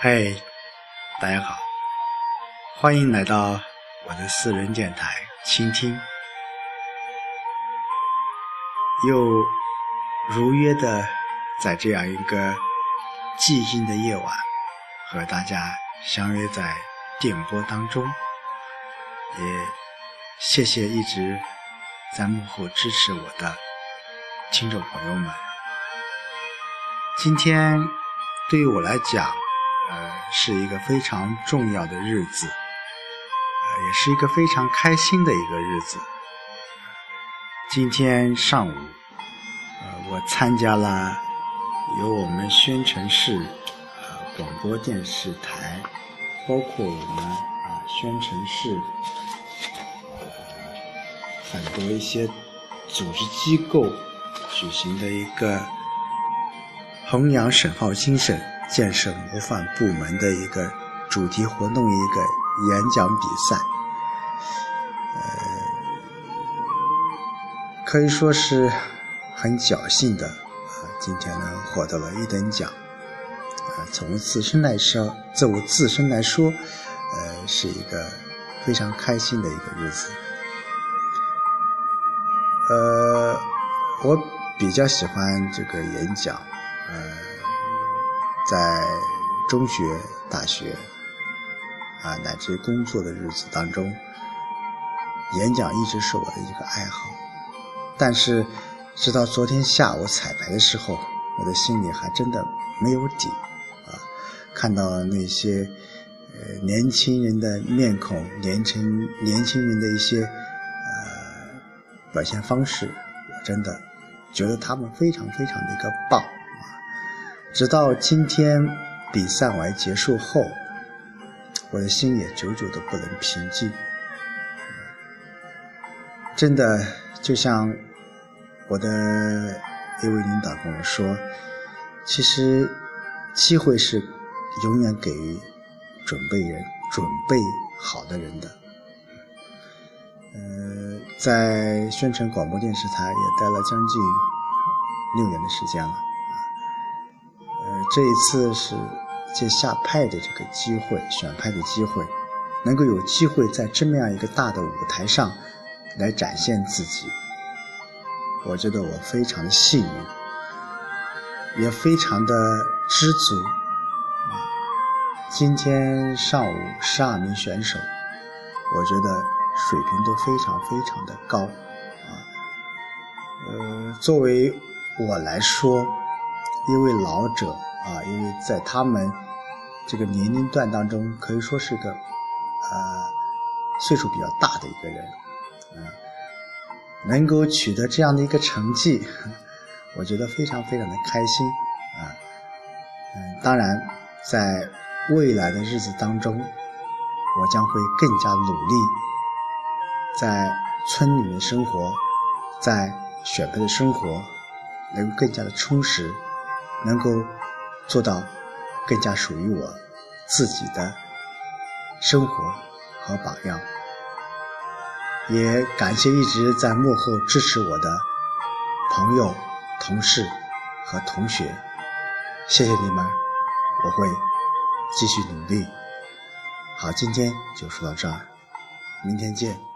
嗨，大家好，欢迎来到我的私人电台，倾听。又如约的在这样一个寂静的夜晚，和大家相约在电波当中，也谢谢一直在幕后支持我的听众朋友们。今天对于我来讲，呃，是一个非常重要的日子，呃，也是一个非常开心的一个日子。今天上午，呃，我参加了由我们宣城市呃广播电视台，包括我们啊宣城市呃很多一些组织机构举行的一个弘扬沈浩精神。建设模范部门的一个主题活动，一个演讲比赛，呃，可以说是很侥幸的啊，今天呢获得了一等奖，啊，从自身来说，自我自身来说，呃，是一个非常开心的一个日子，呃，我比较喜欢这个演讲，呃。在中学、大学啊，乃至工作的日子当中，演讲一直是我的一个爱好。但是，直到昨天下午彩排的时候，我的心里还真的没有底啊。看到那些呃年轻人的面孔，年轻年轻人的一些呃表现方式，我真的觉得他们非常非常的一个棒。直到今天比赛完结束后，我的心也久久的不能平静。真的，就像我的一位领导跟我说，其实机会是永远给予准备人、准备好的人的。呃，在宣城广播电视台也待了将近六年的时间了。这一次是借下派的这个机会，选派的机会，能够有机会在这么样一个大的舞台上来展现自己，我觉得我非常的幸运，也非常的知足。今天上午十二名选手，我觉得水平都非常非常的高，啊，呃，作为我来说，一位老者。啊，因为在他们这个年龄段当中，可以说是个呃岁数比较大的一个人，嗯，能够取得这样的一个成绩，我觉得非常非常的开心啊，嗯，当然在未来的日子当中，我将会更加努力，在村里面生活，在选配的生活能够更加的充实，能够。做到更加属于我自己的生活和榜样，也感谢一直在幕后支持我的朋友、同事和同学，谢谢你们，我会继续努力。好，今天就说到这儿，明天见。